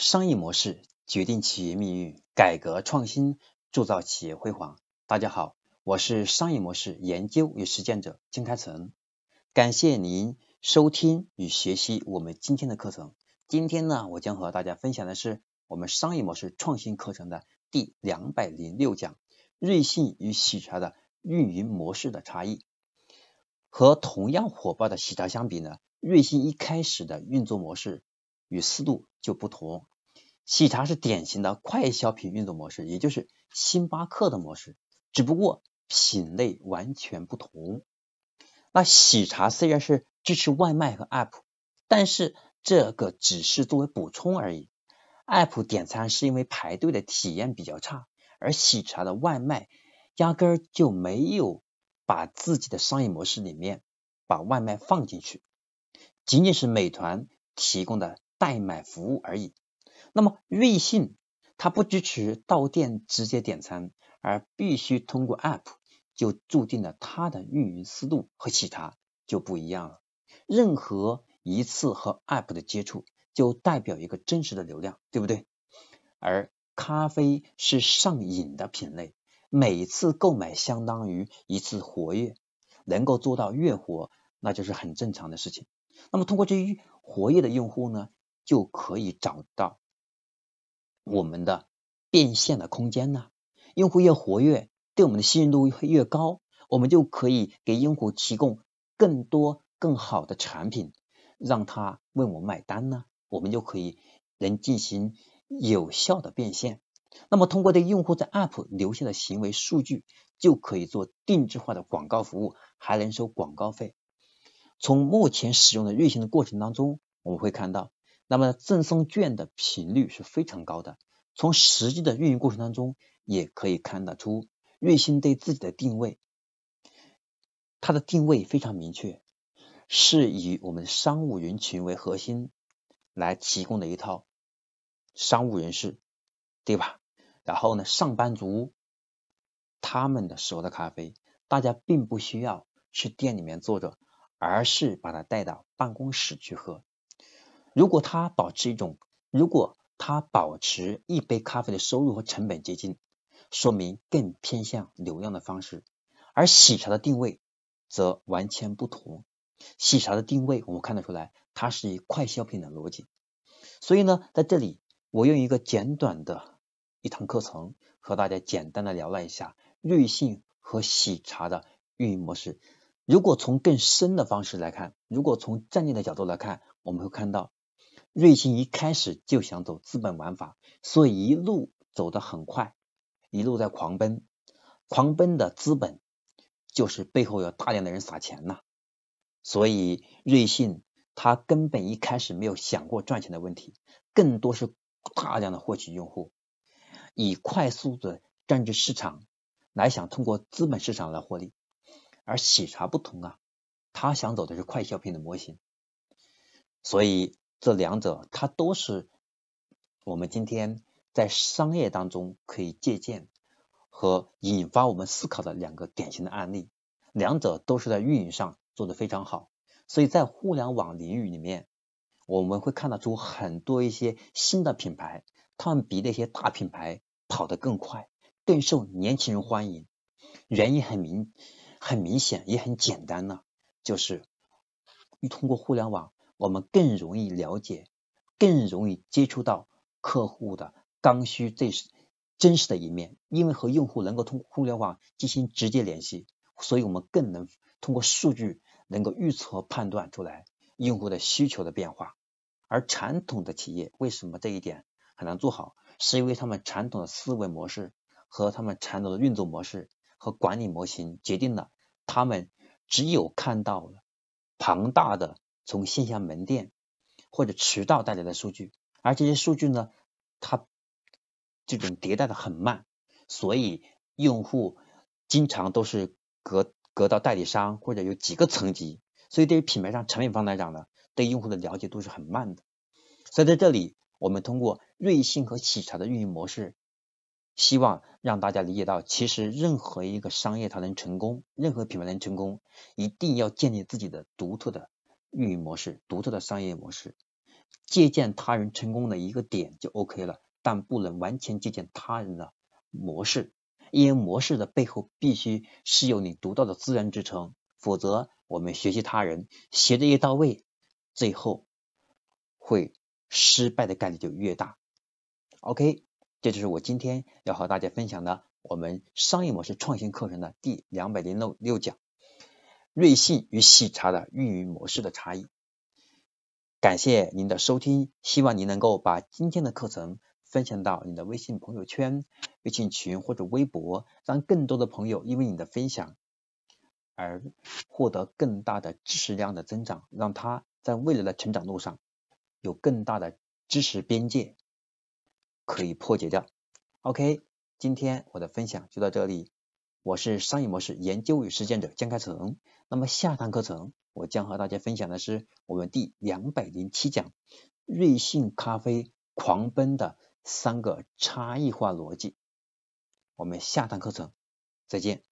商业模式决定企业命运，改革创新铸造企业辉煌。大家好，我是商业模式研究与实践者金开成，感谢您收听与学习我们今天的课程。今天呢，我将和大家分享的是我们商业模式创新课程的第两百零六讲：瑞幸与喜茶的运营模式的差异。和同样火爆的喜茶相比呢，瑞幸一开始的运作模式与思路就不同。喜茶是典型的快消品运作模式，也就是星巴克的模式，只不过品类完全不同。那喜茶虽然是支持外卖和 App，但是这个只是作为补充而已。App 点餐是因为排队的体验比较差，而喜茶的外卖压根儿就没有把自己的商业模式里面把外卖放进去，仅仅是美团提供的代买服务而已。那么瑞幸它不支持到店直接点餐，而必须通过 App，就注定了它的运营思路和喜茶就不一样了。任何一次和 App 的接触，就代表一个真实的流量，对不对？而咖啡是上瘾的品类，每次购买相当于一次活跃，能够做到月活，那就是很正常的事情。那么通过这一活跃的用户呢，就可以找到。我们的变现的空间呢？用户越活跃，对我们的信任度会越高，我们就可以给用户提供更多更好的产品，让他为我们买单呢。我们就可以能进行有效的变现。那么通过对用户在 App 留下的行为数据，就可以做定制化的广告服务，还能收广告费。从目前使用的瑞幸的过程当中，我们会看到。那么赠送券的频率是非常高的，从实际的运营过程当中也可以看得出，瑞幸对自己的定位，它的定位非常明确，是以我们商务人群为核心来提供的一套商务人士，对吧？然后呢，上班族他们的时候的咖啡，大家并不需要去店里面坐着，而是把它带到办公室去喝。如果他保持一种，如果他保持一杯咖啡的收入和成本接近，说明更偏向流量的方式。而喜茶的定位则完全不同。喜茶的定位我们看得出来，它是以快消品的逻辑。所以呢，在这里我用一个简短的一堂课程和大家简单的聊了一下瑞幸和喜茶的运营模式。如果从更深的方式来看，如果从战略的角度来看，我们会看到。瑞幸一开始就想走资本玩法，所以一路走得很快，一路在狂奔，狂奔的资本就是背后有大量的人撒钱呐。所以瑞幸它根本一开始没有想过赚钱的问题，更多是大量的获取用户，以快速的占据市场来想通过资本市场来获利。而喜茶不同啊，他想走的是快消品的模型，所以。这两者，它都是我们今天在商业当中可以借鉴和引发我们思考的两个典型的案例。两者都是在运营上做得非常好，所以在互联网领域里面，我们会看得出很多一些新的品牌，他们比那些大品牌跑得更快，更受年轻人欢迎。原因很明很明显，也很简单呢，就是通过互联网。我们更容易了解，更容易接触到客户的刚需最真实的一面，因为和用户能够通过互联网进行直接联系，所以我们更能通过数据能够预测和判断出来用户的需求的变化。而传统的企业为什么这一点很难做好？是因为他们传统的思维模式和他们传统的运作模式和管理模型决定了他们只有看到了庞大的。从线下门店或者渠道带来的数据，而这些数据呢，它这种迭代的很慢，所以用户经常都是隔隔到代理商或者有几个层级，所以对于品牌商、产品方来讲呢，对用户的了解度是很慢的。所以在这里，我们通过瑞幸和喜茶的运营模式，希望让大家理解到，其实任何一个商业它能成功，任何品牌能成功，一定要建立自己的独特的。运营模式，独特的商业模式，借鉴他人成功的一个点就 OK 了，但不能完全借鉴他人的模式，因为模式的背后必须是有你独到的资源支撑，否则我们学习他人学的越到位，最后会失败的概率就越大。OK，这就是我今天要和大家分享的我们商业模式创新课程的第两百零六六讲。瑞幸与喜茶的运营模式的差异。感谢您的收听，希望您能够把今天的课程分享到你的微信朋友圈、微信群或者微博，让更多的朋友因为你的分享而获得更大的知识量的增长，让他在未来的成长路上有更大的知识边界可以破解掉。OK，今天我的分享就到这里。我是商业模式研究与实践者江开成。那么下堂课程，我将和大家分享的是我们第两百零七讲瑞幸咖啡狂奔的三个差异化逻辑。我们下堂课程再见。